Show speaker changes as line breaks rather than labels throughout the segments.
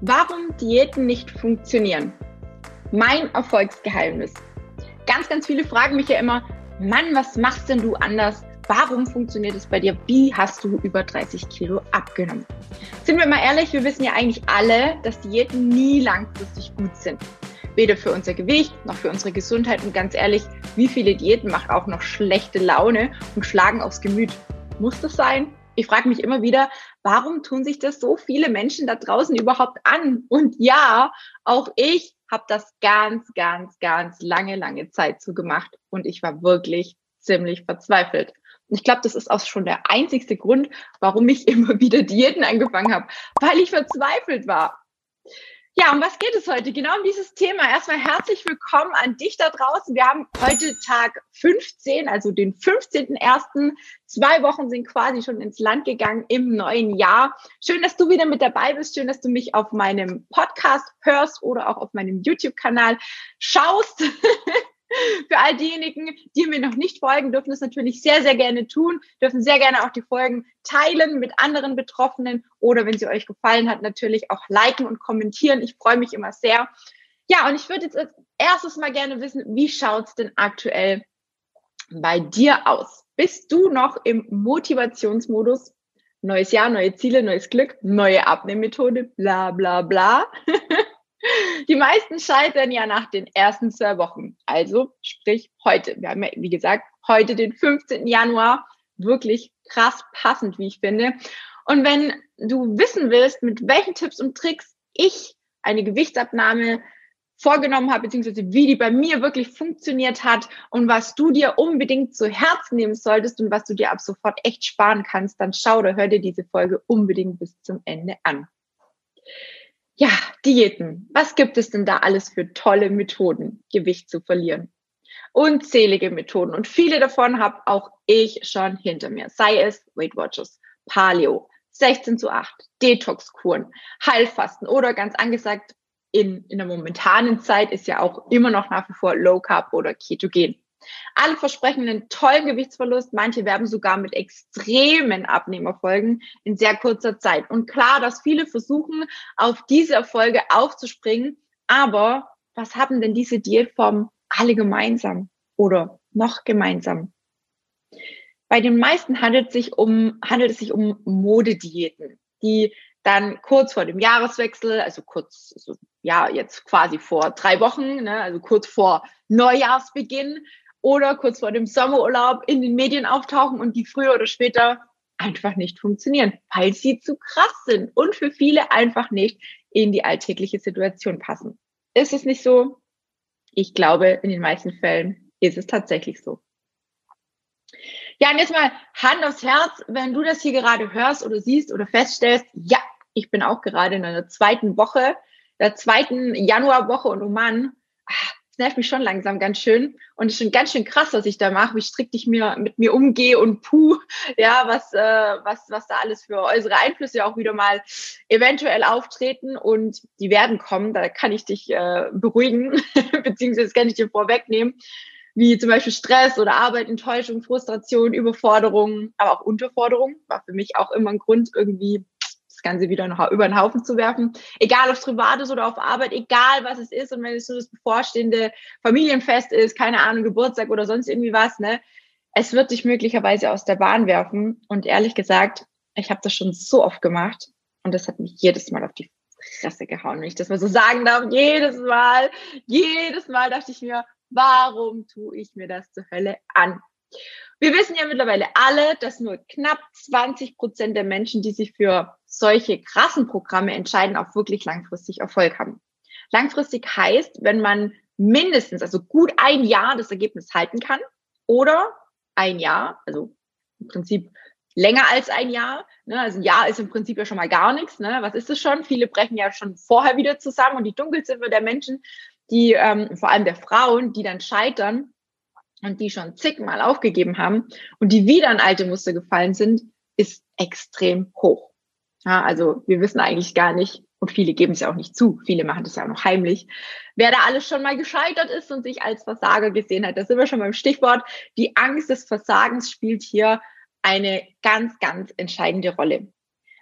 Warum Diäten nicht funktionieren. Mein Erfolgsgeheimnis. Ganz, ganz viele fragen mich ja immer, Mann, was machst denn du anders? Warum funktioniert es bei dir? Wie hast du über 30 Kilo abgenommen? Sind wir mal ehrlich, wir wissen ja eigentlich alle, dass Diäten nie langfristig gut sind. Weder für unser Gewicht noch für unsere Gesundheit. Und ganz ehrlich, wie viele Diäten machen auch noch schlechte Laune und schlagen aufs Gemüt? Muss das sein? Ich frage mich immer wieder, warum tun sich das so viele Menschen da draußen überhaupt an? Und ja, auch ich habe das ganz, ganz, ganz lange, lange Zeit so gemacht und ich war wirklich ziemlich verzweifelt. Und ich glaube, das ist auch schon der einzigste Grund, warum ich immer wieder Diäten angefangen habe, weil ich verzweifelt war. Ja, um was geht es heute? Genau um dieses Thema. Erstmal herzlich willkommen an dich da draußen. Wir haben heute Tag 15, also den 15.01. Zwei Wochen sind quasi schon ins Land gegangen im neuen Jahr. Schön, dass du wieder mit dabei bist. Schön, dass du mich auf meinem Podcast hörst oder auch auf meinem YouTube-Kanal schaust. Für all diejenigen, die mir noch nicht folgen, dürfen es natürlich sehr, sehr gerne tun, dürfen sehr gerne auch die Folgen teilen mit anderen Betroffenen oder wenn sie euch gefallen hat, natürlich auch liken und kommentieren. Ich freue mich immer sehr. Ja, und ich würde jetzt als erstes mal gerne wissen, wie schaut's denn aktuell bei dir aus? Bist du noch im Motivationsmodus? Neues Jahr, neue Ziele, neues Glück, neue Abnehmmethode, bla bla bla. Die meisten scheitern ja nach den ersten zwei Wochen. Also sprich heute. Wir haben ja, wie gesagt, heute den 15. Januar. Wirklich krass passend, wie ich finde. Und wenn du wissen willst, mit welchen Tipps und Tricks ich eine Gewichtsabnahme vorgenommen habe, beziehungsweise wie die bei mir wirklich funktioniert hat und was du dir unbedingt zu Herzen nehmen solltest und was du dir ab sofort echt sparen kannst, dann schau oder hör dir diese Folge unbedingt bis zum Ende an. Ja, Diäten. Was gibt es denn da alles für tolle Methoden, Gewicht zu verlieren? Unzählige Methoden und viele davon habe auch ich schon hinter mir. Sei es Weight Watchers, Paleo, 16 zu 8, Detox-Kuren, Heilfasten oder ganz angesagt in, in der momentanen Zeit ist ja auch immer noch nach wie vor Low Carb oder Ketogen. Alle versprechen einen tollen Gewichtsverlust. Manche werben sogar mit extremen Abnehmerfolgen in sehr kurzer Zeit. Und klar, dass viele versuchen, auf diese Erfolge aufzuspringen. Aber was haben denn diese Diätformen alle gemeinsam oder noch gemeinsam? Bei den meisten handelt, sich um, handelt es sich um Modediäten, die dann kurz vor dem Jahreswechsel, also kurz, also ja, jetzt quasi vor drei Wochen, ne, also kurz vor Neujahrsbeginn, oder kurz vor dem Sommerurlaub in den Medien auftauchen und die früher oder später einfach nicht funktionieren, weil sie zu krass sind und für viele einfach nicht in die alltägliche Situation passen. Ist es nicht so? Ich glaube, in den meisten Fällen ist es tatsächlich so. Ja, und jetzt mal Hand aufs Herz, wenn du das hier gerade hörst oder siehst oder feststellst, ja, ich bin auch gerade in einer zweiten Woche, der zweiten Januarwoche und oh Mann, das nervt mich schon langsam ganz schön. Und es ist schon ganz schön krass, was ich da mache, wie strikt ich mir mit mir umgehe und puh, ja, was, äh, was, was da alles für äußere Einflüsse auch wieder mal eventuell auftreten und die werden kommen. Da kann ich dich äh, beruhigen, beziehungsweise kann ich dir vorwegnehmen, wie zum Beispiel Stress oder Arbeit, Enttäuschung, Frustration, Überforderung, aber auch Unterforderung war für mich auch immer ein Grund, irgendwie Ganze wieder über den Haufen zu werfen. Egal, ob es privat ist oder auf Arbeit, egal was es ist. Und wenn es so das bevorstehende Familienfest ist, keine Ahnung, Geburtstag oder sonst irgendwie was, ne? Es wird dich möglicherweise aus der Bahn werfen. Und ehrlich gesagt, ich habe das schon so oft gemacht. Und das hat mich jedes Mal auf die Fresse gehauen, wenn ich das mal so sagen darf. Jedes Mal, jedes Mal dachte ich mir, warum tue ich mir das zur Hölle an? Wir wissen ja mittlerweile alle, dass nur knapp 20 Prozent der Menschen, die sich für solche krassen Programme entscheiden, auch wirklich langfristig Erfolg haben. Langfristig heißt, wenn man mindestens, also gut ein Jahr das Ergebnis halten kann oder ein Jahr, also im Prinzip länger als ein Jahr. Ne? Also ein Jahr ist im Prinzip ja schon mal gar nichts. Ne? Was ist es schon? Viele brechen ja schon vorher wieder zusammen und die Dunkelziffer der Menschen, die ähm, vor allem der Frauen, die dann scheitern, und die schon zigmal aufgegeben haben und die wieder in alte Muster gefallen sind, ist extrem hoch. Ja, also wir wissen eigentlich gar nicht, und viele geben es ja auch nicht zu, viele machen das ja auch noch heimlich, wer da alles schon mal gescheitert ist und sich als Versager gesehen hat. Da sind wir schon beim Stichwort. Die Angst des Versagens spielt hier eine ganz, ganz entscheidende Rolle.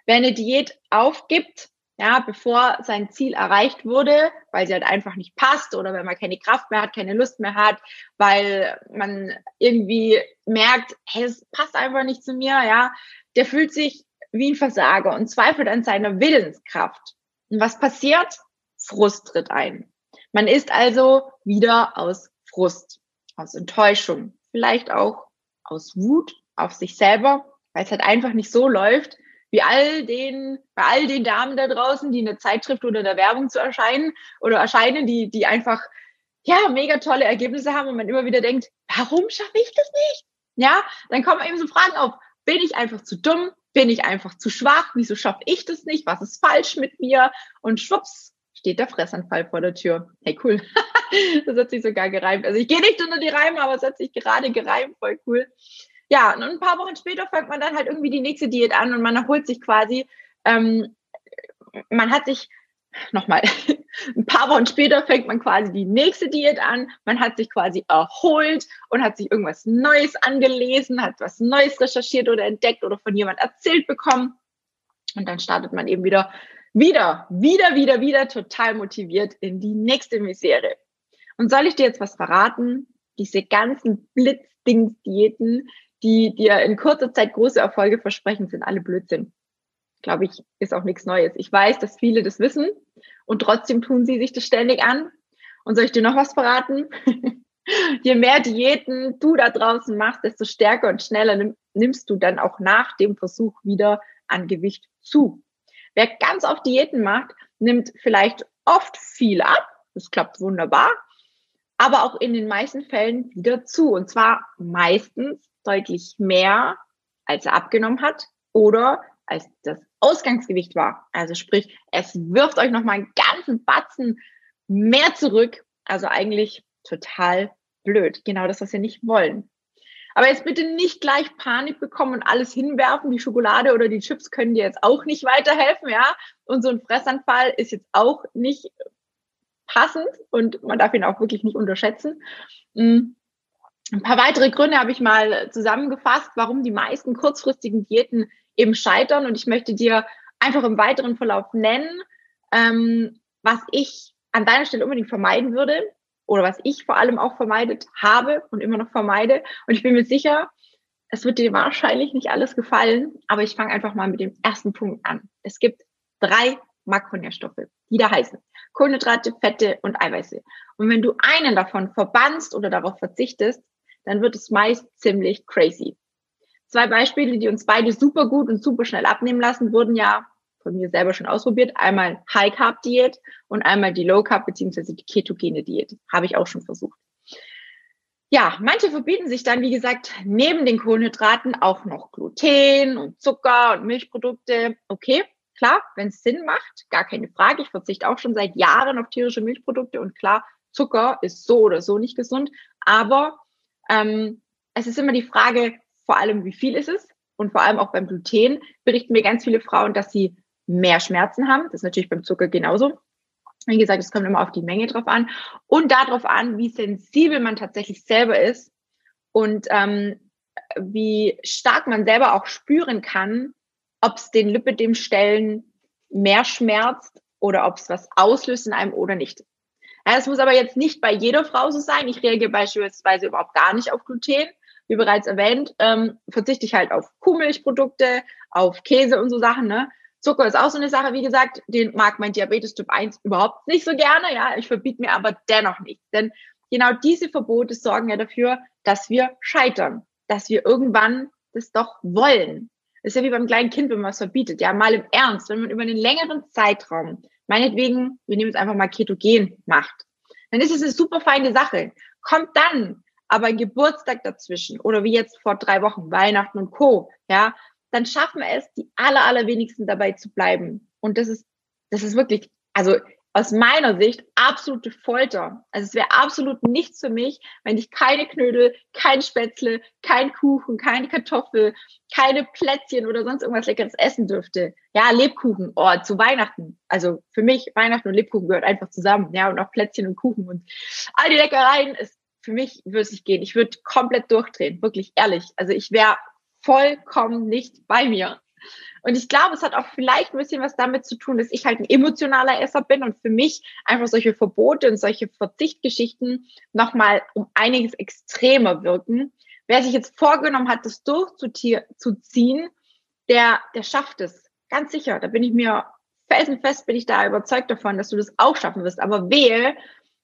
Wer eine Diät aufgibt, ja, bevor sein Ziel erreicht wurde, weil sie halt einfach nicht passt oder wenn man keine Kraft mehr hat, keine Lust mehr hat, weil man irgendwie merkt, hey, es passt einfach nicht zu mir, ja, der fühlt sich wie ein Versager und zweifelt an seiner Willenskraft. Und was passiert? Frust tritt ein. Man ist also wieder aus Frust, aus Enttäuschung, vielleicht auch aus Wut auf sich selber, weil es halt einfach nicht so läuft, wie all den, bei all den Damen da draußen, die in der Zeitschrift oder der Werbung zu erscheinen oder erscheinen, die, die einfach, ja, mega tolle Ergebnisse haben und man immer wieder denkt, warum schaffe ich das nicht? Ja, dann kommen eben so Fragen auf, bin ich einfach zu dumm? Bin ich einfach zu schwach? Wieso schaffe ich das nicht? Was ist falsch mit mir? Und schwupps, steht der Fressanfall vor der Tür. Hey, cool. das hat sich sogar gereimt. Also ich gehe nicht unter die Reime, aber es hat sich gerade gereimt. Voll cool. Ja, und ein paar Wochen später fängt man dann halt irgendwie die nächste Diät an und man erholt sich quasi. Ähm, man hat sich nochmal, ein paar Wochen später fängt man quasi die nächste Diät an. Man hat sich quasi erholt und hat sich irgendwas Neues angelesen, hat was Neues recherchiert oder entdeckt oder von jemand erzählt bekommen. Und dann startet man eben wieder, wieder, wieder, wieder, wieder total motiviert in die nächste Misere. Und soll ich dir jetzt was verraten? Diese ganzen Blitzdings-Diäten, die dir in kurzer Zeit große Erfolge versprechen, sind alle Blödsinn glaube ich, ist auch nichts Neues. Ich weiß, dass viele das wissen und trotzdem tun sie sich das ständig an. Und soll ich dir noch was verraten? Je mehr Diäten du da draußen machst, desto stärker und schneller nimmst du dann auch nach dem Versuch wieder an Gewicht zu. Wer ganz oft Diäten macht, nimmt vielleicht oft viel ab. Das klappt wunderbar. Aber auch in den meisten Fällen wieder zu. Und zwar meistens deutlich mehr, als er abgenommen hat oder als das Ausgangsgewicht war. Also sprich, es wirft euch nochmal einen ganzen Batzen mehr zurück. Also eigentlich total blöd. Genau das, was wir nicht wollen. Aber jetzt bitte nicht gleich Panik bekommen und alles hinwerfen. Die Schokolade oder die Chips können dir jetzt auch nicht weiterhelfen, ja. Und so ein Fressanfall ist jetzt auch nicht passend und man darf ihn auch wirklich nicht unterschätzen. Hm. Ein paar weitere Gründe habe ich mal zusammengefasst, warum die meisten kurzfristigen Diäten eben scheitern. Und ich möchte dir einfach im weiteren Verlauf nennen, ähm, was ich an deiner Stelle unbedingt vermeiden würde oder was ich vor allem auch vermeidet habe und immer noch vermeide. Und ich bin mir sicher, es wird dir wahrscheinlich nicht alles gefallen, aber ich fange einfach mal mit dem ersten Punkt an. Es gibt drei Makronährstoffe, die da heißen Kohlenhydrate, Fette und Eiweiße. Und wenn du einen davon verbannst oder darauf verzichtest, dann wird es meist ziemlich crazy. Zwei Beispiele, die uns beide super gut und super schnell abnehmen lassen, wurden ja von mir selber schon ausprobiert. Einmal High Carb Diät und einmal die Low Carb beziehungsweise die ketogene Diät. Habe ich auch schon versucht. Ja, manche verbieten sich dann, wie gesagt, neben den Kohlenhydraten auch noch Gluten und Zucker und Milchprodukte. Okay, klar, wenn es Sinn macht, gar keine Frage. Ich verzichte auch schon seit Jahren auf tierische Milchprodukte und klar, Zucker ist so oder so nicht gesund. Aber ähm, es ist immer die Frage, vor allem, wie viel ist es? Und vor allem auch beim Gluten berichten mir ganz viele Frauen, dass sie mehr Schmerzen haben. Das ist natürlich beim Zucker genauso. Wie gesagt, es kommt immer auf die Menge drauf an und darauf an, wie sensibel man tatsächlich selber ist und ähm, wie stark man selber auch spüren kann, ob es den Lipidem-Stellen mehr schmerzt oder ob es was auslöst in einem oder nicht. Ja, das muss aber jetzt nicht bei jeder Frau so sein. Ich reagiere beispielsweise überhaupt gar nicht auf Gluten wie bereits erwähnt, ähm, verzichte ich halt auf Kuhmilchprodukte, auf Käse und so Sachen. Ne? Zucker ist auch so eine Sache, wie gesagt, den mag mein Diabetes Typ 1 überhaupt nicht so gerne. Ja, ich verbiete mir aber dennoch nicht. Denn genau diese Verbote sorgen ja dafür, dass wir scheitern, dass wir irgendwann das doch wollen. Das ist ja wie beim kleinen Kind, wenn man was verbietet. Ja, mal im Ernst, wenn man über einen längeren Zeitraum, meinetwegen, wir nehmen jetzt einfach mal Ketogen macht, dann ist es eine super feine Sache. Kommt dann aber ein Geburtstag dazwischen oder wie jetzt vor drei Wochen, Weihnachten und Co., ja, dann schaffen wir es, die aller, allerwenigsten dabei zu bleiben. Und das ist, das ist wirklich, also aus meiner Sicht absolute Folter. Also es wäre absolut nichts für mich, wenn ich keine Knödel, kein Spätzle, kein Kuchen, keine Kartoffel, keine Plätzchen oder sonst irgendwas Leckeres essen dürfte. Ja, Lebkuchen, oh, zu Weihnachten. Also für mich, Weihnachten und Lebkuchen gehört einfach zusammen. Ja, und auch Plätzchen und Kuchen und all die Leckereien ist für mich würde es nicht gehen. Ich würde komplett durchdrehen, wirklich ehrlich. Also ich wäre vollkommen nicht bei mir. Und ich glaube, es hat auch vielleicht ein bisschen was damit zu tun, dass ich halt ein emotionaler Esser bin und für mich einfach solche Verbote und solche Verzichtgeschichten nochmal um einiges extremer wirken. Wer sich jetzt vorgenommen hat, das durchzuziehen, der, der schafft es. Ganz sicher. Da bin ich mir felsenfest, bin ich da überzeugt davon, dass du das auch schaffen wirst. Aber wehe,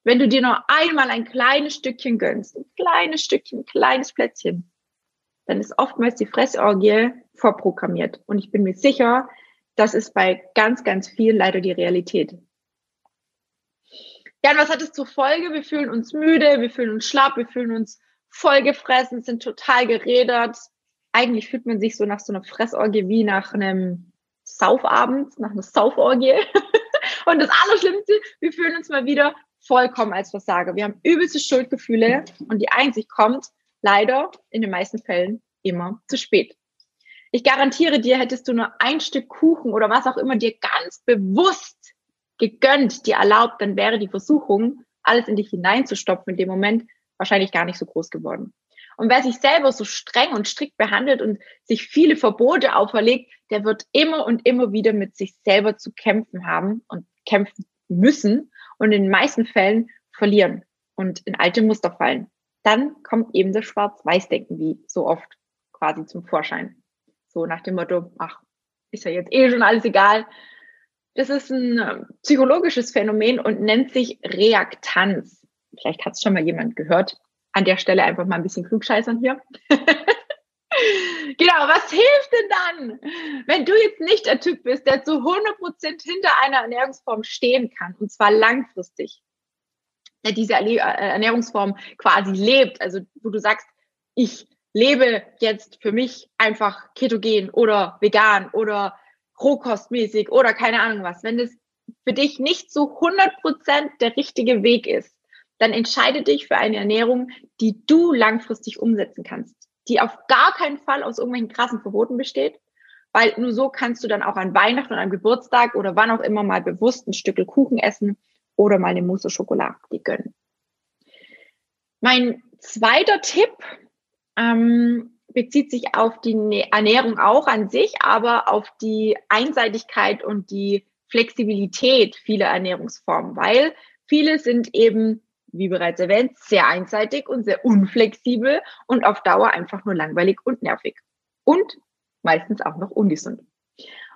wenn du dir nur einmal ein kleines Stückchen gönnst, ein kleines Stückchen, ein kleines Plätzchen, dann ist oftmals die Fressorgie vorprogrammiert. Und ich bin mir sicher, das ist bei ganz, ganz vielen leider die Realität. Ja, und was hat es zur Folge? Wir fühlen uns müde, wir fühlen uns schlapp, wir fühlen uns vollgefressen, sind total gerädert. Eigentlich fühlt man sich so nach so einer Fressorgie wie nach einem Saufabend, nach einer Sauforgie. und das Allerschlimmste, wir fühlen uns mal wieder vollkommen als Versager. Wir haben übelste Schuldgefühle und die Einsicht kommt leider in den meisten Fällen immer zu spät. Ich garantiere dir, hättest du nur ein Stück Kuchen oder was auch immer dir ganz bewusst gegönnt, dir erlaubt, dann wäre die Versuchung, alles in dich hineinzustopfen in dem Moment wahrscheinlich gar nicht so groß geworden. Und wer sich selber so streng und strikt behandelt und sich viele Verbote auferlegt, der wird immer und immer wieder mit sich selber zu kämpfen haben und kämpfen müssen und in den meisten Fällen verlieren und in alte Muster fallen. Dann kommt eben das Schwarz-Weiß-Denken wie so oft quasi zum Vorschein. So nach dem Motto, ach, ist ja jetzt eh schon alles egal. Das ist ein äh, psychologisches Phänomen und nennt sich Reaktanz. Vielleicht hat es schon mal jemand gehört. An der Stelle einfach mal ein bisschen klugscheißern hier. genau, was hilft denn dann, wenn du jetzt nicht der Typ bist, der zu 100% hinter einer Ernährungsform stehen kann, und zwar langfristig, der diese äh, Ernährungsform quasi lebt, also wo du sagst, ich lebe jetzt für mich einfach ketogen oder vegan oder rohkostmäßig oder keine Ahnung was, wenn das für dich nicht zu 100% der richtige Weg ist, dann entscheide dich für eine Ernährung, die du langfristig umsetzen kannst, die auf gar keinen Fall aus irgendwelchen krassen Verboten besteht, weil nur so kannst du dann auch an Weihnachten und am Geburtstag oder wann auch immer mal bewusst ein Stück Kuchen essen oder mal eine Mousse Schokolade gönnen. Mein zweiter Tipp ähm, bezieht sich auf die Ernährung auch an sich, aber auf die Einseitigkeit und die Flexibilität vieler Ernährungsformen, weil viele sind eben, wie bereits erwähnt, sehr einseitig und sehr unflexibel und auf Dauer einfach nur langweilig und nervig. Und meistens auch noch ungesund.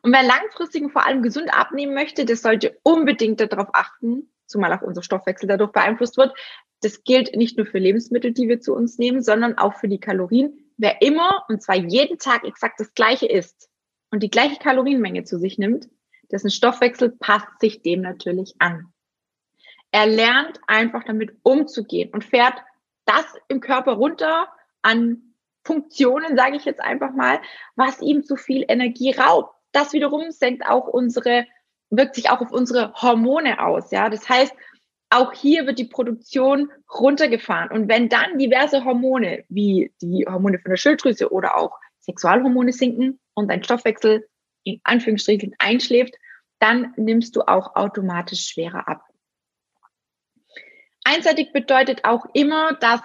Und wer langfristig und vor allem gesund abnehmen möchte, der sollte unbedingt darauf achten, zumal auch unser Stoffwechsel dadurch beeinflusst wird, das gilt nicht nur für Lebensmittel, die wir zu uns nehmen, sondern auch für die Kalorien. Wer immer, und zwar jeden Tag exakt das Gleiche isst und die gleiche Kalorienmenge zu sich nimmt, dessen Stoffwechsel passt sich dem natürlich an. Er lernt einfach damit umzugehen und fährt das im Körper runter an Funktionen, sage ich jetzt einfach mal, was ihm zu viel Energie raubt. Das wiederum senkt auch unsere, wirkt sich auch auf unsere Hormone aus. Ja, das heißt, auch hier wird die Produktion runtergefahren. Und wenn dann diverse Hormone, wie die Hormone von der Schilddrüse oder auch Sexualhormone sinken und dein Stoffwechsel in Anführungsstrichen einschläft, dann nimmst du auch automatisch schwerer ab. Einseitig bedeutet auch immer, dass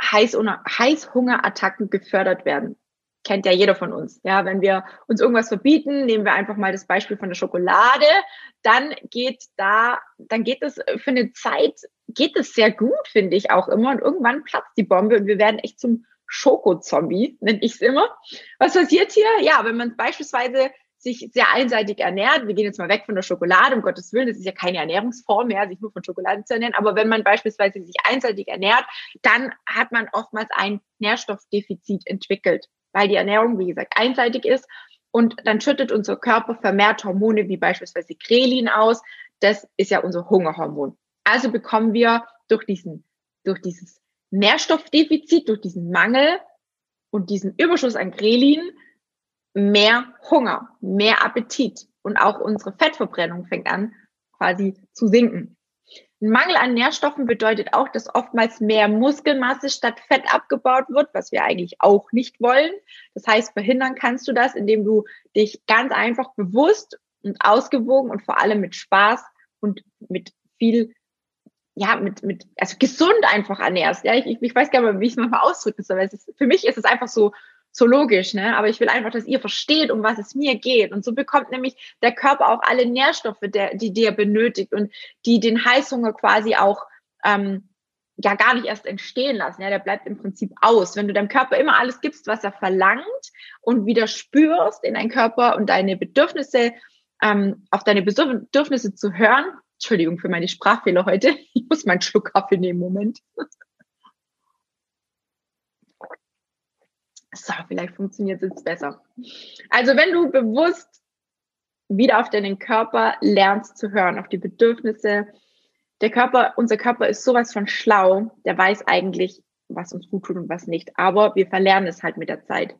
Heißhungerattacken gefördert werden kennt ja jeder von uns. Ja, wenn wir uns irgendwas verbieten, nehmen wir einfach mal das Beispiel von der Schokolade, dann geht da, dann geht es für eine Zeit, geht es sehr gut, finde ich auch immer. Und irgendwann platzt die Bombe und wir werden echt zum Schokozombie, nenne ich es immer. Was passiert hier? Ja, wenn man beispielsweise sich sehr einseitig ernährt, wir gehen jetzt mal weg von der Schokolade, um Gottes Willen, das ist ja keine Ernährungsform mehr, sich nur von Schokolade zu ernähren, aber wenn man beispielsweise sich einseitig ernährt, dann hat man oftmals ein Nährstoffdefizit entwickelt weil die Ernährung, wie gesagt, einseitig ist. Und dann schüttet unser Körper vermehrt Hormone wie beispielsweise Grelin aus. Das ist ja unser Hungerhormon. Also bekommen wir durch diesen, durch dieses Nährstoffdefizit, durch diesen Mangel und diesen Überschuss an Grelin mehr Hunger, mehr Appetit und auch unsere Fettverbrennung fängt an quasi zu sinken. Ein Mangel an Nährstoffen bedeutet auch, dass oftmals mehr Muskelmasse statt Fett abgebaut wird, was wir eigentlich auch nicht wollen. Das heißt, verhindern kannst du das, indem du dich ganz einfach bewusst und ausgewogen und vor allem mit Spaß und mit viel, ja, mit, mit, also gesund einfach ernährst. Ja, ich, ich weiß gar nicht, wie ich es manchmal ausdrücken soll. Es für mich ist es einfach so, so logisch, ne? Aber ich will einfach, dass ihr versteht, um was es mir geht. Und so bekommt nämlich der Körper auch alle Nährstoffe, der, die der benötigt und die den Heißhunger quasi auch ähm, ja gar nicht erst entstehen lassen. Ja, der bleibt im Prinzip aus. Wenn du deinem Körper immer alles gibst, was er verlangt und wieder spürst in deinen Körper und deine Bedürfnisse, ähm, auf deine Bedürfnisse zu hören. Entschuldigung für meine Sprachfehler heute. Ich muss meinen Schluck Kaffee nehmen, Moment. So, vielleicht funktioniert es jetzt besser. Also wenn du bewusst wieder auf deinen Körper lernst zu hören, auf die Bedürfnisse, der Körper, unser Körper ist sowas von schlau, der weiß eigentlich, was uns gut tut und was nicht. Aber wir verlernen es halt mit der Zeit.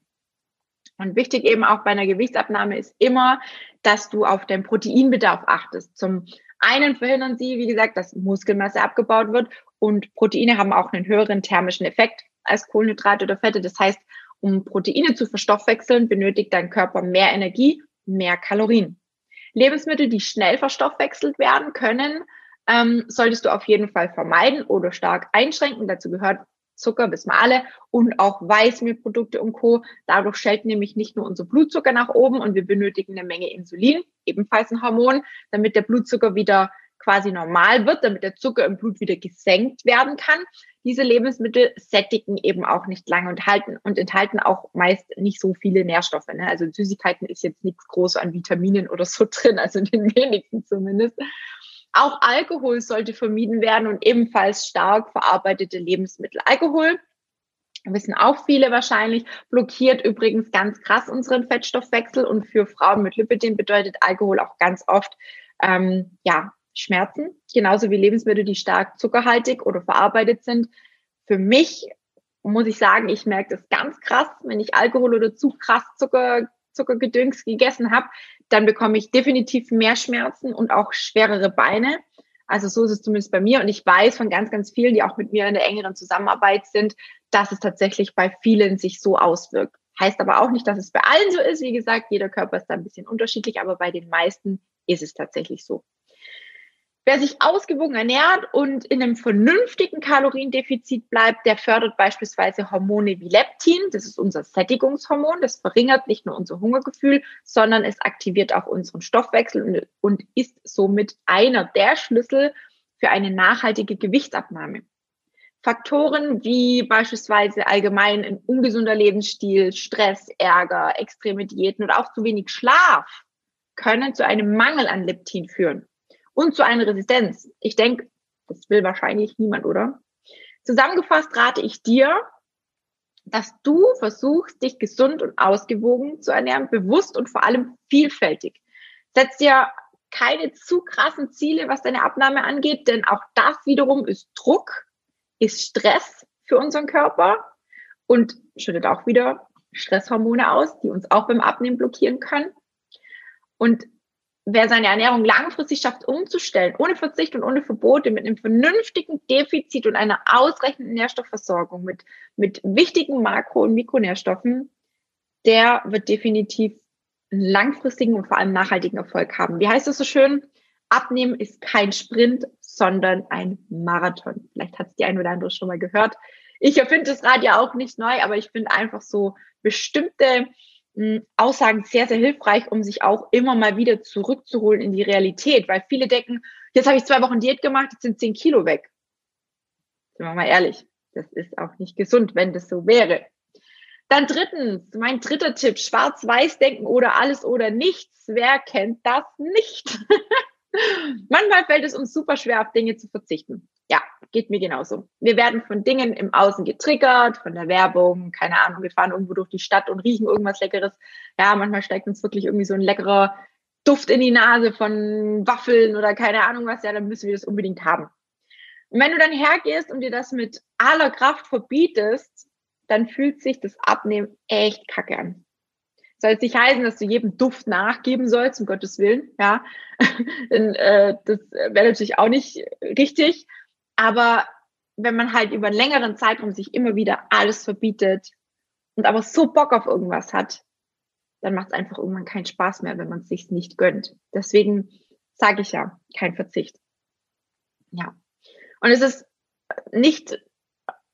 Und wichtig eben auch bei einer Gewichtsabnahme ist immer, dass du auf den Proteinbedarf achtest. Zum einen verhindern sie, wie gesagt, dass Muskelmasse abgebaut wird und Proteine haben auch einen höheren thermischen Effekt als Kohlenhydrate oder Fette. Das heißt, um Proteine zu verstoffwechseln, benötigt dein Körper mehr Energie, mehr Kalorien. Lebensmittel, die schnell verstoffwechselt werden können, ähm, solltest du auf jeden Fall vermeiden oder stark einschränken. Dazu gehört Zucker bis Male und auch Weißmehlprodukte und Co. Dadurch schellt nämlich nicht nur unser Blutzucker nach oben und wir benötigen eine Menge Insulin, ebenfalls ein Hormon, damit der Blutzucker wieder quasi normal wird, damit der Zucker im Blut wieder gesenkt werden kann. Diese Lebensmittel sättigen eben auch nicht lange und halten und enthalten auch meist nicht so viele Nährstoffe. Ne? Also Süßigkeiten ist jetzt nichts groß an Vitaminen oder so drin, also in den wenigsten zumindest. Auch Alkohol sollte vermieden werden und ebenfalls stark verarbeitete Lebensmittel. Alkohol wissen auch viele wahrscheinlich, blockiert übrigens ganz krass unseren Fettstoffwechsel und für Frauen mit Lipidem bedeutet Alkohol auch ganz oft ähm, ja Schmerzen, genauso wie Lebensmittel, die stark zuckerhaltig oder verarbeitet sind. Für mich muss ich sagen, ich merke das ganz krass, wenn ich Alkohol oder zu krass Zucker, Zuckergedüngs gegessen habe, dann bekomme ich definitiv mehr Schmerzen und auch schwerere Beine. Also so ist es zumindest bei mir. Und ich weiß von ganz, ganz vielen, die auch mit mir in der engeren Zusammenarbeit sind, dass es tatsächlich bei vielen sich so auswirkt. Heißt aber auch nicht, dass es bei allen so ist. Wie gesagt, jeder Körper ist da ein bisschen unterschiedlich, aber bei den meisten ist es tatsächlich so. Wer sich ausgewogen ernährt und in einem vernünftigen Kaloriendefizit bleibt, der fördert beispielsweise Hormone wie Leptin, das ist unser Sättigungshormon, das verringert nicht nur unser Hungergefühl, sondern es aktiviert auch unseren Stoffwechsel und, ist somit einer der Schlüssel für eine nachhaltige Gewichtsabnahme. Faktoren wie beispielsweise allgemein ein ungesunder Lebensstil, Stress, Ärger, extreme Diäten oder auch zu wenig Schlaf können zu einem Mangel an Leptin führen und zu einer Resistenz. Ich denke, das will wahrscheinlich niemand, oder? Zusammengefasst rate ich dir, dass du versuchst, dich gesund und ausgewogen zu ernähren, bewusst und vor allem vielfältig. Setz dir keine zu krassen Ziele, was deine Abnahme angeht, denn auch das wiederum ist Druck, ist Stress für unseren Körper und schüttet auch wieder Stresshormone aus, die uns auch beim Abnehmen blockieren können. Und wer seine Ernährung langfristig schafft umzustellen, ohne Verzicht und ohne Verbote, mit einem vernünftigen Defizit und einer ausreichenden Nährstoffversorgung, mit, mit wichtigen Makro- und Mikronährstoffen, der wird definitiv einen langfristigen und vor allem nachhaltigen Erfolg haben. Wie heißt das so schön? Abnehmen ist kein Sprint, sondern ein Marathon. Vielleicht hat es die ein oder andere schon mal gehört. Ich erfinde das Rad ja auch nicht neu, aber ich finde einfach so bestimmte Aussagen sehr, sehr hilfreich, um sich auch immer mal wieder zurückzuholen in die Realität, weil viele denken, jetzt habe ich zwei Wochen Diät gemacht, jetzt sind zehn Kilo weg. Sind wir mal ehrlich, das ist auch nicht gesund, wenn das so wäre. Dann drittens, mein dritter Tipp, schwarz-weiß denken oder alles oder nichts. Wer kennt das nicht? Manchmal fällt es uns super schwer, auf Dinge zu verzichten. Geht mir genauso. Wir werden von Dingen im Außen getriggert, von der Werbung, keine Ahnung, wir fahren irgendwo durch die Stadt und riechen irgendwas Leckeres. Ja, manchmal steigt uns wirklich irgendwie so ein leckerer Duft in die Nase von Waffeln oder keine Ahnung was, ja, dann müssen wir das unbedingt haben. Und wenn du dann hergehst und dir das mit aller Kraft verbietest, dann fühlt sich das Abnehmen echt kacke an. Soll jetzt nicht heißen, dass du jedem Duft nachgeben sollst, um Gottes Willen, ja. Denn, äh, das wäre natürlich auch nicht richtig. Aber wenn man halt über einen längeren Zeitraum sich immer wieder alles verbietet und aber so Bock auf irgendwas hat, dann macht es einfach irgendwann keinen Spaß mehr, wenn man es sich nicht gönnt. Deswegen sage ich ja, kein Verzicht. Ja. Und es ist nicht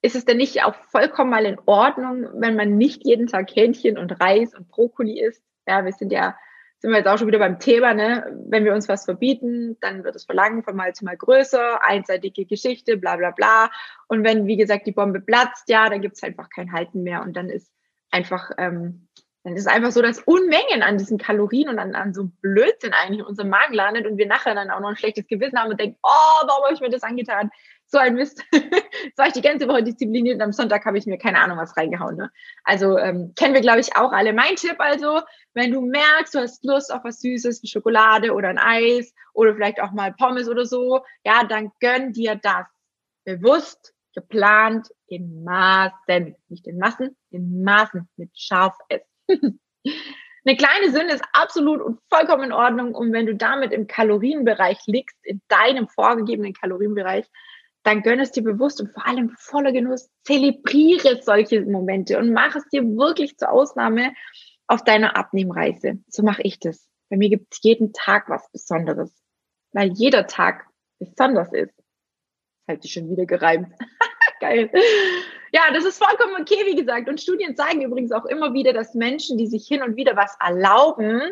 ist es denn nicht auch vollkommen mal in Ordnung, wenn man nicht jeden Tag Hähnchen und Reis und Brokkoli isst? Ja, wir sind ja, sind wir jetzt auch schon wieder beim Thema, ne? Wenn wir uns was verbieten, dann wird das Verlangen von mal zu mal größer, einseitige Geschichte, bla bla bla. Und wenn, wie gesagt, die Bombe platzt, ja, dann gibt es einfach kein Halten mehr und dann ist einfach, ähm, dann ist es einfach so, dass Unmengen an diesen Kalorien und an, an so Blödsinn eigentlich in unserem Magen landet und wir nachher dann auch noch ein schlechtes Gewissen haben und denken, oh, warum habe ich mir das angetan? so ein Mist. Jetzt war ich die ganze Woche diszipliniert und am Sonntag habe ich mir keine Ahnung was reingehauen. Ne? Also ähm, kennen wir, glaube ich, auch alle. Mein Tipp also, wenn du merkst, du hast Lust auf was Süßes, wie Schokolade oder ein Eis oder vielleicht auch mal Pommes oder so, ja, dann gönn dir das. Bewusst, geplant, in Maßen. Nicht in Massen, in Maßen, mit scharf S. Eine kleine Sünde ist absolut und vollkommen in Ordnung. Und wenn du damit im Kalorienbereich liegst, in deinem vorgegebenen Kalorienbereich, dann gönn es dir bewusst und vor allem voller Genuss. Zelebriere solche Momente und mach es dir wirklich zur Ausnahme auf deiner Abnehmreise. So mache ich das. Bei mir gibt es jeden Tag was Besonderes, weil jeder Tag besonders ist. Das hat sich schon wieder gereimt. Geil. Ja, das ist vollkommen okay, wie gesagt. Und Studien zeigen übrigens auch immer wieder, dass Menschen, die sich hin und wieder was erlauben,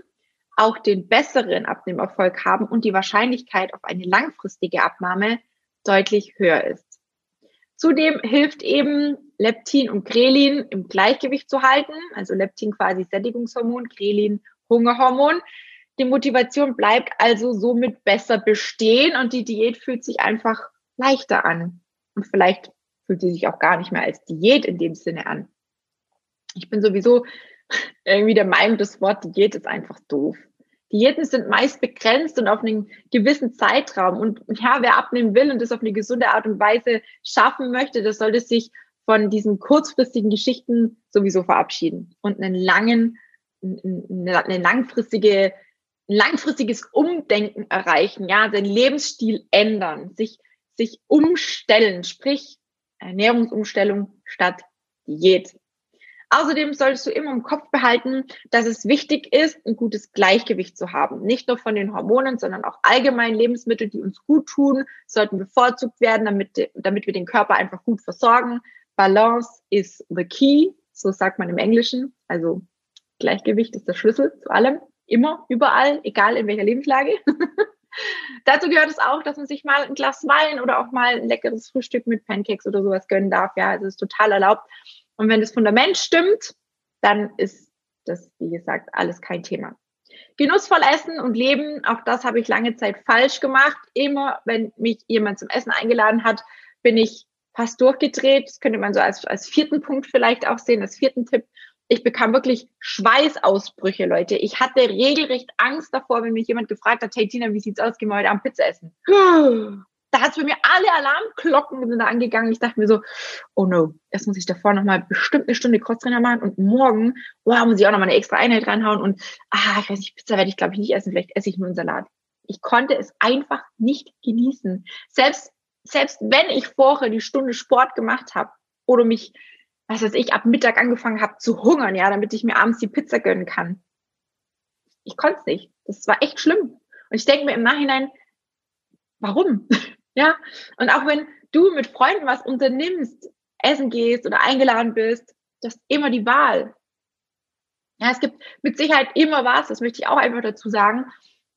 auch den besseren Abnehmerfolg haben und die Wahrscheinlichkeit auf eine langfristige Abnahme deutlich höher ist. Zudem hilft eben Leptin und Grelin im Gleichgewicht zu halten, also Leptin quasi Sättigungshormon, Grelin Hungerhormon. Die Motivation bleibt also somit besser bestehen und die Diät fühlt sich einfach leichter an. Und vielleicht fühlt sie sich auch gar nicht mehr als Diät in dem Sinne an. Ich bin sowieso irgendwie der Meinung, das Wort Diät ist einfach doof. Diäten sind meist begrenzt und auf einen gewissen Zeitraum. Und ja, wer abnehmen will und das auf eine gesunde Art und Weise schaffen möchte, das sollte sich von diesen kurzfristigen Geschichten sowieso verabschieden und einen langen, eine langfristige, langfristiges Umdenken erreichen, ja, seinen Lebensstil ändern, sich, sich umstellen, sprich Ernährungsumstellung statt Diät. Außerdem solltest du immer im Kopf behalten, dass es wichtig ist, ein gutes Gleichgewicht zu haben. Nicht nur von den Hormonen, sondern auch allgemein Lebensmittel, die uns gut tun, sollten bevorzugt werden, damit, damit wir den Körper einfach gut versorgen. Balance is the key, so sagt man im Englischen. Also Gleichgewicht ist der Schlüssel zu allem. Immer, überall, egal in welcher Lebenslage. Dazu gehört es auch, dass man sich mal ein Glas Wein oder auch mal ein leckeres Frühstück mit Pancakes oder sowas gönnen darf. Ja, also es ist total erlaubt. Und wenn das Fundament stimmt, dann ist das, wie gesagt, alles kein Thema. Genussvoll essen und leben, auch das habe ich lange Zeit falsch gemacht. Immer, wenn mich jemand zum Essen eingeladen hat, bin ich fast durchgedreht. Das könnte man so als, als vierten Punkt vielleicht auch sehen, als vierten Tipp. Ich bekam wirklich Schweißausbrüche, Leute. Ich hatte regelrecht Angst davor, wenn mich jemand gefragt hat, hey Tina, wie sieht's aus? Gehen wir heute Abend Pizza essen? da hat es bei mir alle Alarmglocken sind da angegangen. Ich dachte mir so, oh no, erst muss ich davor nochmal bestimmt eine Stunde Kreuztrainer machen und morgen, wow, muss ich auch nochmal eine extra Einheit reinhauen und, ah, ich weiß nicht, Pizza werde ich glaube ich nicht essen, vielleicht esse ich nur einen Salat. Ich konnte es einfach nicht genießen. Selbst, selbst wenn ich vorher die Stunde Sport gemacht habe oder mich, was weiß ich, ab Mittag angefangen habe zu hungern, ja, damit ich mir abends die Pizza gönnen kann. Ich konnte es nicht. Das war echt schlimm. Und ich denke mir im Nachhinein, warum? Ja, und auch wenn du mit Freunden was unternimmst, essen gehst oder eingeladen bist, du hast immer die Wahl. Ja, es gibt mit Sicherheit immer was, das möchte ich auch einfach dazu sagen,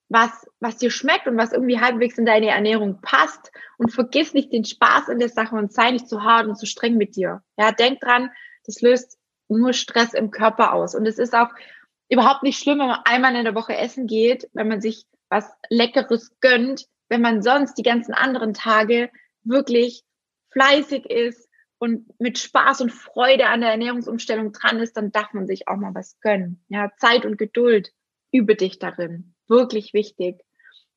was, was dir schmeckt und was irgendwie halbwegs in deine Ernährung passt. Und vergiss nicht den Spaß in der Sache und sei nicht zu hart und zu streng mit dir. Ja, denk dran, das löst nur Stress im Körper aus. Und es ist auch überhaupt nicht schlimm, wenn man einmal in der Woche essen geht, wenn man sich was Leckeres gönnt, wenn man sonst die ganzen anderen Tage wirklich fleißig ist und mit Spaß und Freude an der Ernährungsumstellung dran ist, dann darf man sich auch mal was gönnen. Ja, Zeit und Geduld, übe dich darin. Wirklich wichtig.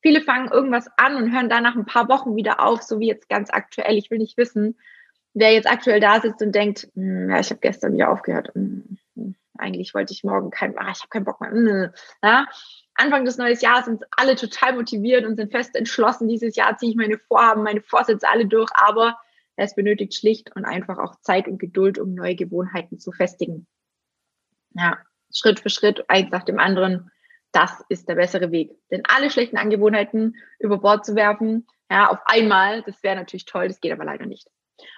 Viele fangen irgendwas an und hören dann nach ein paar Wochen wieder auf, so wie jetzt ganz aktuell. Ich will nicht wissen, wer jetzt aktuell da sitzt und denkt, hm, ja, ich habe gestern wieder aufgehört. Hm, hm, eigentlich wollte ich morgen kein, ah, ich habe keinen Bock mehr. Ja, Anfang des neuen Jahres sind alle total motiviert und sind fest entschlossen, dieses Jahr ziehe ich meine Vorhaben, meine Vorsätze alle durch, aber es benötigt schlicht und einfach auch Zeit und Geduld, um neue Gewohnheiten zu festigen. Ja, Schritt für Schritt, eins nach dem anderen, das ist der bessere Weg. Denn alle schlechten Angewohnheiten über Bord zu werfen, ja, auf einmal, das wäre natürlich toll, das geht aber leider nicht.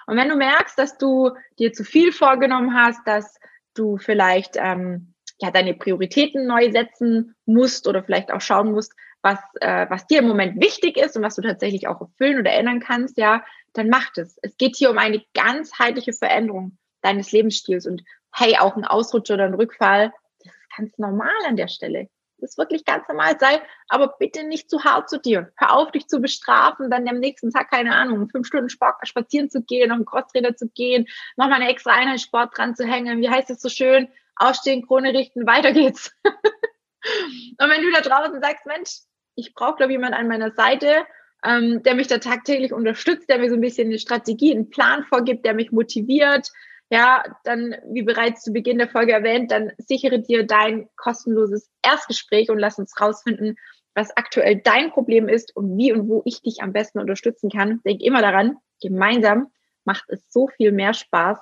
Und wenn du merkst, dass du dir zu viel vorgenommen hast, dass du vielleicht ähm, ja deine Prioritäten neu setzen musst oder vielleicht auch schauen musst, was, äh, was dir im Moment wichtig ist und was du tatsächlich auch erfüllen oder ändern kannst, ja, dann mach das. Es geht hier um eine ganzheitliche Veränderung deines Lebensstils und hey, auch ein Ausrutscher oder ein Rückfall, das ist ganz normal an der Stelle. Das wirklich ganz normal. Sei aber bitte nicht zu hart zu dir. Hör auf, dich zu bestrafen, dann am nächsten Tag, keine Ahnung, fünf Stunden Sport, spazieren zu gehen, noch einen Crosstrainer zu gehen, nochmal eine extra Einheit Sport dran zu hängen. Wie heißt das so schön? Aufstehen, Krone richten, weiter geht's. und wenn du da draußen sagst, Mensch, ich brauche, glaube ich, jemand an meiner Seite, ähm, der mich da tagtäglich unterstützt, der mir so ein bisschen eine Strategie, einen Plan vorgibt, der mich motiviert, ja, dann, wie bereits zu Beginn der Folge erwähnt, dann sichere dir dein kostenloses Erstgespräch und lass uns rausfinden, was aktuell dein Problem ist und wie und wo ich dich am besten unterstützen kann. Denk immer daran, gemeinsam macht es so viel mehr Spaß.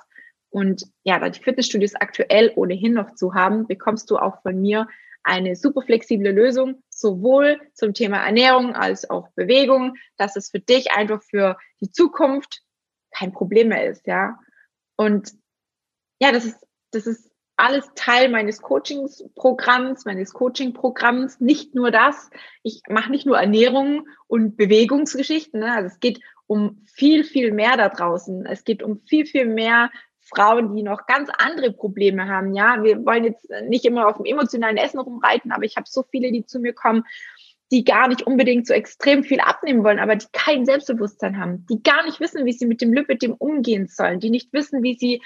Und ja, da die Fitnessstudios aktuell ohnehin noch zu haben, bekommst du auch von mir eine super flexible Lösung, sowohl zum Thema Ernährung als auch Bewegung, dass es für dich einfach für die Zukunft kein Problem mehr ist, ja. Und ja, das ist, das ist alles Teil meines Coachingsprogramms, meines Coachingprogramms. Nicht nur das. Ich mache nicht nur Ernährung und Bewegungsgeschichten. Ne? Also es geht um viel, viel mehr da draußen. Es geht um viel, viel mehr Frauen, die noch ganz andere Probleme haben. Ja, wir wollen jetzt nicht immer auf dem emotionalen Essen rumreiten, aber ich habe so viele, die zu mir kommen, die gar nicht unbedingt so extrem viel abnehmen wollen, aber die kein Selbstbewusstsein haben, die gar nicht wissen, wie sie mit dem Lipidem umgehen sollen, die nicht wissen, wie sie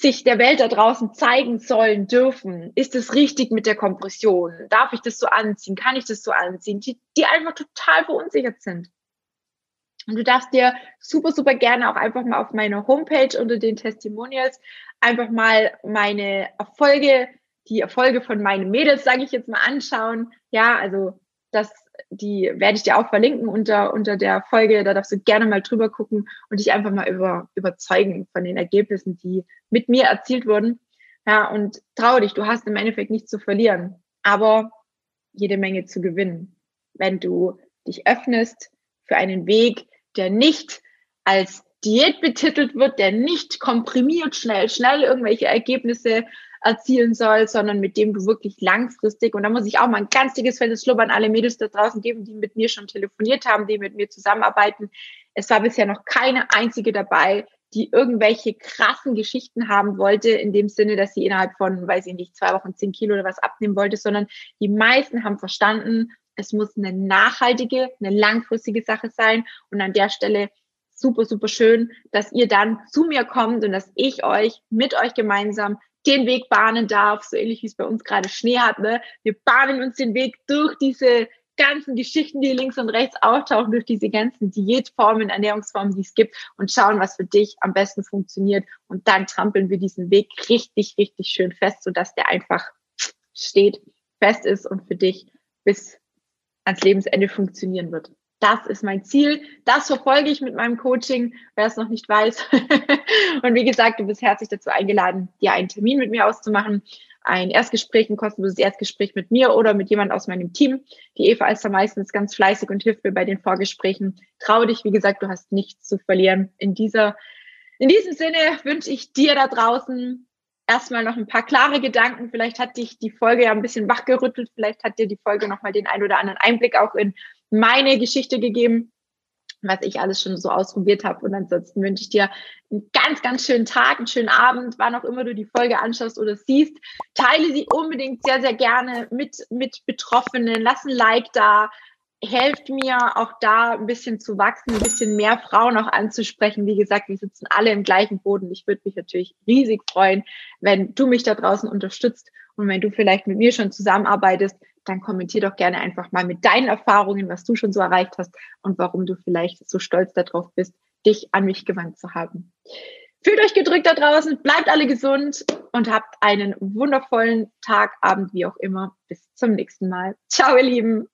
sich der Welt da draußen zeigen sollen dürfen. Ist es richtig mit der Kompression? Darf ich das so anziehen? Kann ich das so anziehen? Die, die einfach total verunsichert sind. Und du darfst dir super, super gerne auch einfach mal auf meiner Homepage unter den Testimonials einfach mal meine Erfolge, die Erfolge von meinen Mädels, sage ich jetzt mal, anschauen. Ja, also das, die werde ich dir auch verlinken unter, unter der Folge. Da darfst du gerne mal drüber gucken und dich einfach mal über, überzeugen von den Ergebnissen, die mit mir erzielt wurden. Ja, und trau dich, du hast im Endeffekt nichts zu verlieren, aber jede Menge zu gewinnen, wenn du dich öffnest für einen Weg, der nicht als Diät betitelt wird, der nicht komprimiert schnell, schnell irgendwelche Ergebnisse erzielen soll, sondern mit dem du wirklich langfristig, und da muss ich auch mal ein ganz dickes fettes Lob an alle Mädels da draußen geben, die mit mir schon telefoniert haben, die mit mir zusammenarbeiten. Es war bisher noch keine einzige dabei, die irgendwelche krassen Geschichten haben wollte, in dem Sinne, dass sie innerhalb von, weiß ich nicht, zwei Wochen zehn Kilo oder was abnehmen wollte, sondern die meisten haben verstanden, es muss eine nachhaltige, eine langfristige Sache sein. Und an der Stelle super, super schön, dass ihr dann zu mir kommt und dass ich euch mit euch gemeinsam den Weg bahnen darf, so ähnlich wie es bei uns gerade Schnee hat. Ne? Wir bahnen uns den Weg durch diese ganzen Geschichten, die links und rechts auftauchen, durch diese ganzen Diätformen, Ernährungsformen, die es gibt und schauen, was für dich am besten funktioniert. Und dann trampeln wir diesen Weg richtig, richtig schön fest, sodass der einfach steht, fest ist und für dich bis ans Lebensende funktionieren wird. Das ist mein Ziel. Das verfolge ich mit meinem Coaching, wer es noch nicht weiß. und wie gesagt, du bist herzlich dazu eingeladen, dir einen Termin mit mir auszumachen. Ein Erstgespräch, ein kostenloses Erstgespräch mit mir oder mit jemand aus meinem Team. Die Eva ist da meistens ganz fleißig und hilft mir bei den Vorgesprächen. Trau dich, wie gesagt, du hast nichts zu verlieren. In dieser, in diesem Sinne wünsche ich dir da draußen erstmal noch ein paar klare Gedanken. Vielleicht hat dich die Folge ja ein bisschen wachgerüttelt. Vielleicht hat dir die Folge nochmal den ein oder anderen Einblick auch in meine Geschichte gegeben, was ich alles schon so ausprobiert habe. Und ansonsten wünsche ich dir einen ganz, ganz schönen Tag, einen schönen Abend, wann auch immer du die Folge anschaust oder siehst. Teile sie unbedingt sehr, sehr gerne mit, mit Betroffenen. Lass ein Like da helft mir auch da ein bisschen zu wachsen, ein bisschen mehr Frauen auch anzusprechen. Wie gesagt, wir sitzen alle im gleichen Boden. Ich würde mich natürlich riesig freuen, wenn du mich da draußen unterstützt und wenn du vielleicht mit mir schon zusammenarbeitest, dann kommentier doch gerne einfach mal mit deinen Erfahrungen, was du schon so erreicht hast und warum du vielleicht so stolz darauf bist, dich an mich gewandt zu haben. Fühlt euch gedrückt da draußen, bleibt alle gesund und habt einen wundervollen Tag, Abend, wie auch immer. Bis zum nächsten Mal. Ciao, ihr Lieben.